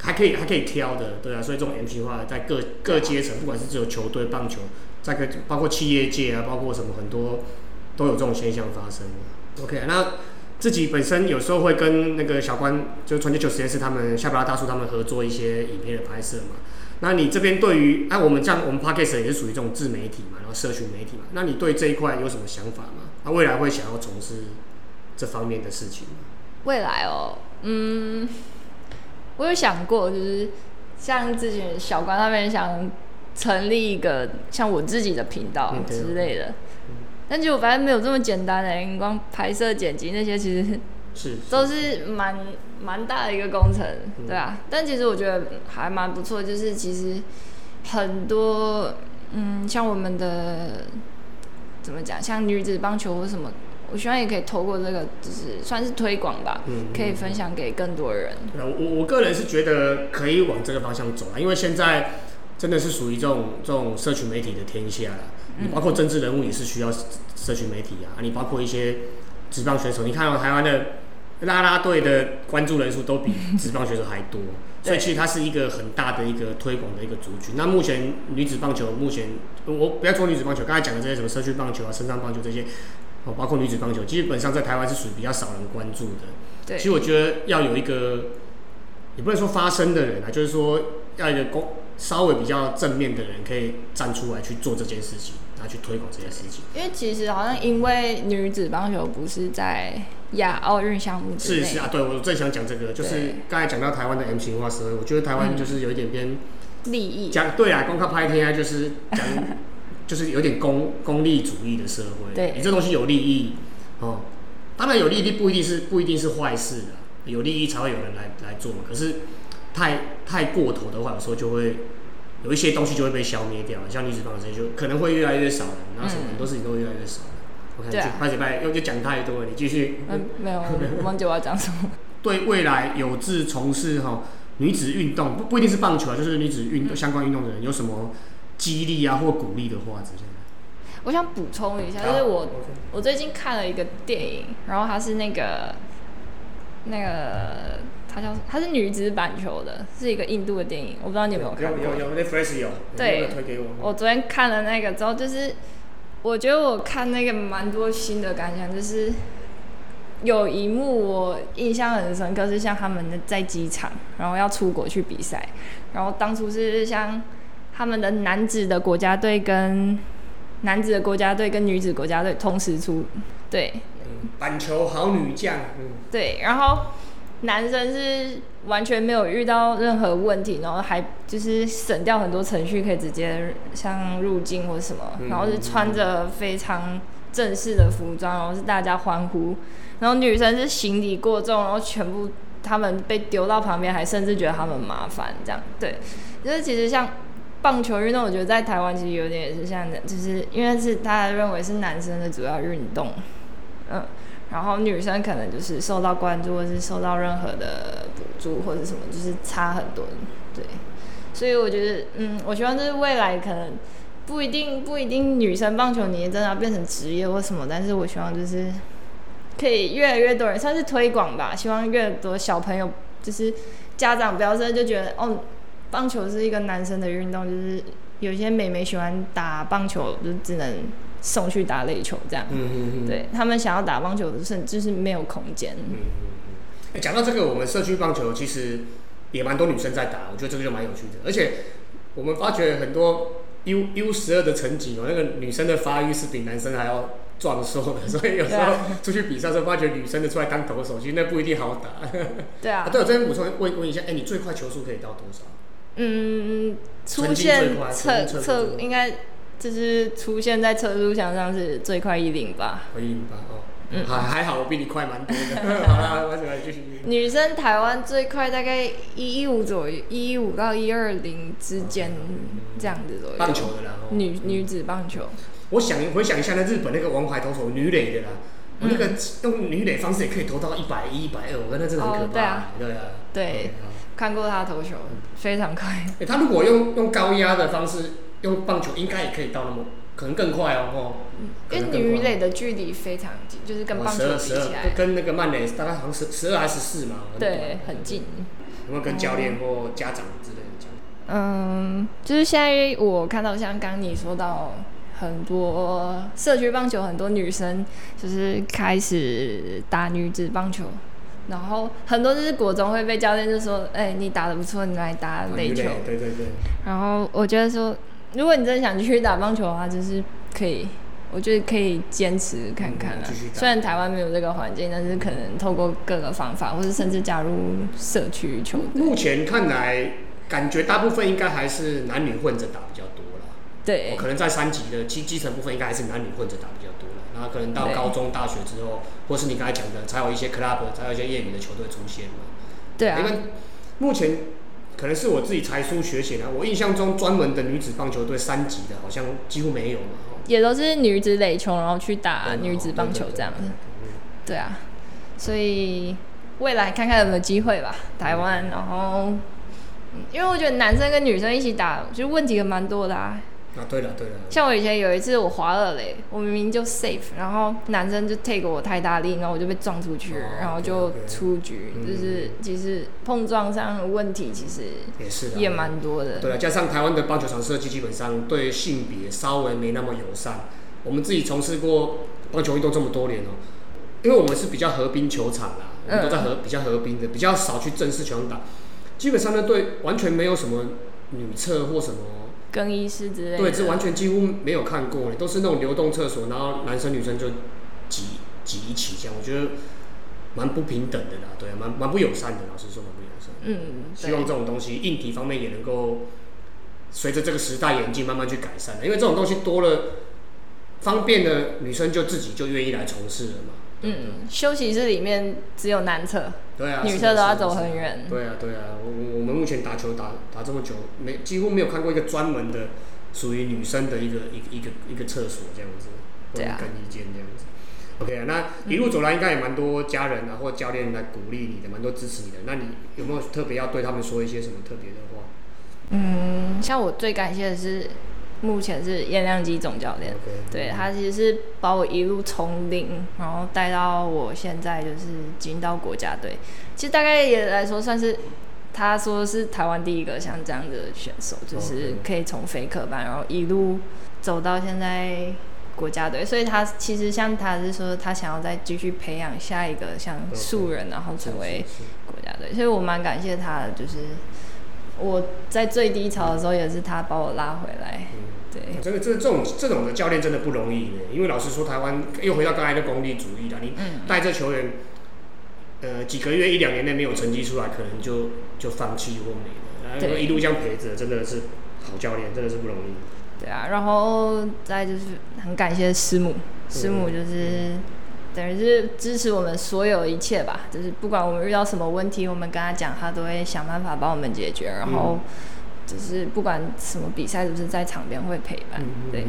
还可以还可以挑的，对啊，所以这种 M 型化在各各阶层，不管是只有球队棒球，在个包括企业界啊，包括什么很多。都有这种现象发生。OK，那自己本身有时候会跟那个小关，就传奇球实验室他们夏布拉大叔他们合作一些影片的拍摄嘛。那你这边对于，哎，我们这样，我们 Podcast 也是属于这种自媒体嘛，然后社群媒体嘛。那你对这一块有什么想法吗？那未来会想要从事这方面的事情吗？未来哦，嗯，我有想过，就是像之前小关那边想成立一个像我自己的频道之类的。但结果发现没有这么简单的，你光拍摄、剪辑那些其实是都是蛮蛮大的一个工程，对啊。但其实我觉得还蛮不错，就是其实很多嗯，像我们的怎么讲，像女子棒球或什么，我希望也可以透过这个，就是算是推广吧，可以分享给更多人。我我个人是觉得可以往这个方向走啊，因为现在真的是属于这种这种社群媒体的天下了。你包括政治人物也是需要社群媒体啊，你包括一些职棒选手，你看到台湾的啦啦队的关注人数都比职棒选手还多，所以其实它是一个很大的一个推广的一个族群。那目前女子棒球，目前我不要说女子棒球，刚才讲的这些什么社区棒球啊、身上棒球这些，哦，包括女子棒球，基本上在台湾是属于比较少人关注的。对，其实我觉得要有一个，也不能说发声的人啊，就是说要一个公。稍微比较正面的人可以站出来去做这件事情，然后去推广这件事情。因为其实好像因为女子棒球不是在亚奥运项目。是是啊，对我最想讲这个，就是刚才讲到台湾的 M 型化社会，我觉得台湾就是有一点偏利益。讲对啊，光靠拍天啊，就是讲 就是有点功功利主义的社会。对，你这东西有利益哦，当然有利益不一定是不一定是坏事的，有利益才会有人来来做嘛。可是。太太过头的话，有时候就会有一些东西就会被消灭掉，像女子棒这些就可能会越来越少了，然后什么很多事情都会越来越少了。我看就拜几拜，又就讲太多了，你继续。嗯，没有，我忘记我要讲什么。对未来有志从事哈女子运动，不不一定是棒球啊，就是女子运动相关运动的人，有什么激励啊或鼓励的话之类的？我想补充一下，就是我我最近看了一个电影，然后它是那个那个。它叫它是女子板球的，是一个印度的电影，我不知道你有没有看过。有有有，那 Fresh 有。对，推给我我昨天看了那个之后，就是我觉得我看那个蛮多新的感想，就是有一幕我印象很深刻，是像他们在机场，然后要出国去比赛，然后当初是像他们的男子的国家队跟男子的国家队跟女子国家队同时出，对。板球好女将。嗯。对，然后。男生是完全没有遇到任何问题，然后还就是省掉很多程序，可以直接像入境或什么，然后是穿着非常正式的服装，然后是大家欢呼。然后女生是行李过重，然后全部他们被丢到旁边，还甚至觉得他们麻烦这样。对，就是其实像棒球运动，我觉得在台湾其实有点也是像，就是因为是大家认为是男生的主要运动，嗯。然后女生可能就是受到关注，或是受到任何的补助或者什么，就是差很多，对。所以我觉得，嗯，我希望就是未来可能不一定不一定女生棒球你也真的要变成职业或什么，但是我希望就是可以越来越多人算是推广吧，希望越多小朋友就是家长不要真的就觉得哦，棒球是一个男生的运动，就是有些美眉喜欢打棒球，就只能。送去打垒球这样嗯，对他们想要打棒球，甚至是没有空间。讲到这个，我们社区棒球其实也蛮多女生在打，我觉得这个就蛮有趣的。而且我们发觉很多 U U 十二的成绩哦，那个女生的发育是比男生还要壮硕的，所以有时候出去比赛的时候，发觉女生的出来当投手，其实那不一定好打。对啊，对，我这边补充问问一下，哎，你最快球速可以到多少？嗯，出现测测应该就是出现在车速墙上是最快一零八，一零八哦。嗯，还还好，我比你快蛮多的。好啦，我继续。女生台湾最快大概一一五左右，一一五到一二零之间这样子左右。棒球的啦，女女子棒球。我想回想一下，那日本那个王牌投手女垒的啦，我那个用女垒方式也可以投到一百一、一百二，我觉得真的很可怕。对啊，对啊。对，看过他投球，非常快。他如果用用高压的方式用棒球，应该也可以到那么。可能更快哦，因为女垒的距离非常近，就是跟棒球比起来，跟那个曼垒大概好像十十二还是十四嘛，对，很近。有没有跟教练或家长之类的讲？嗯，就是现在我看到像刚你说到很多社区棒球，很多女生就是开始打女子棒球，然后很多就是国中会被教练就说：“哎，你打的不错，你来打垒球。”对对对。然后我觉得说。如果你真的想继续打棒球的话，就是可以，我觉得可以坚持看看了。虽然台湾没有这个环境，但是可能透过各个方法，或者甚至加入社区球队。目前看来，感觉大部分应该还是男女混着打比较多了。对，可能在三级的基基层部分，应该还是男女混着打比较多了。然后可能到高中、大学之后，或是你刚才讲的，才有一些 club，才有一些业余的球队出现嘛。对啊。因为目前。可能是我自己才疏学浅啊，我印象中专门的女子棒球队三级的，好像几乎没有嘛。也都是女子垒球，然后去打女子棒球这样子。对啊，所以未来看看有没有机会吧，台湾。然后，因为我觉得男生跟女生一起打，就问题也蛮多的啊。啊，对了对了，像我以前有一次我滑了嘞，我明明就 safe，然后男生就 take 我太大力，然后我就被撞出去了，然后就出局，就是其实碰撞上的问题其实也是也蛮多的。对啊，加上台湾的棒球场设计基本上对性别稍微没那么友善。我们自己从事过棒球运动这么多年哦，因为我们是比较合兵球场啦，我们都在合比较合兵的，比较少去正式球场打，基本上呢对完全没有什么女厕或什么。更衣室之类，对，这完全几乎没有看过，都是那种流动厕所，然后男生女生就挤挤一起这样，我觉得蛮不平等的啦，对，蛮蛮不友善的，老实说蛮不友善。嗯，希望这种东西硬体方面也能够随着这个时代演进慢慢去改善因为这种东西多了，方便的女生就自己就愿意来从事了嘛。嗯，休息室里面只有男厕，对啊，女厕都要走很远。对啊，对啊，我我们目前打球打打这么久，没几乎没有看过一个专门的属于女生的一个一个一个一个厕所这样子，对啊，更衣间这样子。OK 啊，那一路走来应该也蛮多家人啊或教练来鼓励你的，蛮多支持你的。那你有没有特别要对他们说一些什么特别的话？嗯，像我最感谢的是。目前是燕亮基总教练，对他其实是把我一路从零，然后带到我现在就是进到国家队。其实大概也来说算是，他说是台湾第一个像这样的选手，就是可以从飞科班，然后一路走到现在国家队。所以他其实像他是说，他想要再继续培养下一个像素人，然后成为国家队。所以我蛮感谢他的，就是我在最低潮的时候，也是他把我拉回来。对，真的，这这种这种的教练真的不容易呢。因为老实说，台湾又回到刚才的功利主义了。你带这球员，呃，几个月一两年内没有成绩出来，可能就就放弃或没了。然后一路这样陪着，真的是好教练，真的是不容易。对啊，然后再就是很感谢师母，师母就是等于是支持我们所有一切吧。就是不管我们遇到什么问题，我们跟他讲，他都会想办法帮我们解决。然后。只是不管什么比赛，都是在场边会陪伴，对，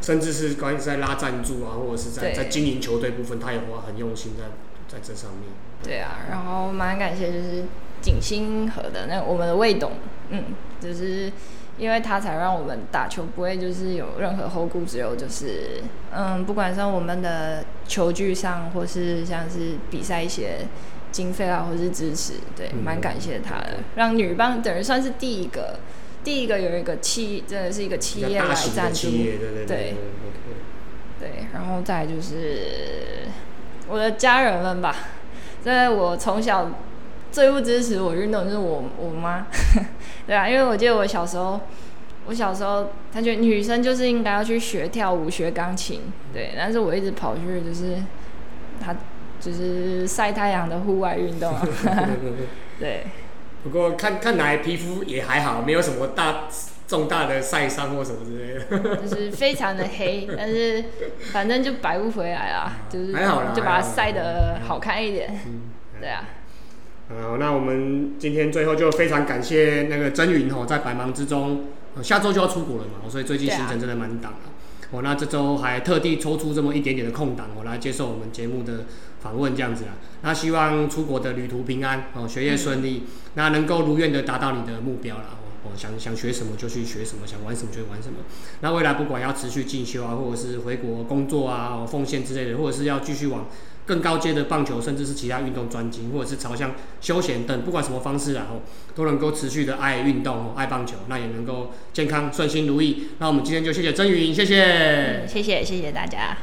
甚至是关于在拉赞助啊，或者是在在经营球队部分，他也花很用心在在这上面。对啊，然后蛮感谢就是景星河的那我们的魏董，嗯，就是因为他才让我们打球不会就是有任何后顾之忧，就是嗯，不管是我们的球具上，或是像是比赛一些。经费啊，或是支持，对，蛮感谢他的，让女棒等于算是第一个，第一个有一个企，真的是一个企业来赞助，对对对，对，然后再就是我的家人们吧，在我从小最不支持我运动就是我我妈，对啊，因为我记得我小时候我小时候他觉得女生就是应该要去学跳舞、学钢琴，对，但是我一直跑去就是他就是晒太阳的户外运动啊，对。不过看看来皮肤也还好，没有什么大重大的晒伤或什么之类的。就是非常的黑，但是反正就白不回来啦，就是还好就把它晒得好看一点。对啊。好，那我们今天最后就非常感谢那个真云哦，在百忙之中，下周就要出国了嘛，所以最近行程真的蛮档的。哦，那这周还特地抽出这么一点点的空档，我来接受我们节目的访问，这样子啊。那希望出国的旅途平安哦，学业顺利，那能够如愿的达到你的目标了。哦，想想学什么就去学什么，想玩什么就玩什么。那未来不管要持续进修啊，或者是回国工作啊、奉献之类的，或者是要继续往。更高阶的棒球，甚至是其他运动专精，或者是朝向休闲等，不管什么方式啊，哦，都能够持续的爱运动，爱棒球，那也能够健康顺心如意。那我们今天就谢谢曾云，谢谢，谢谢，谢谢大家。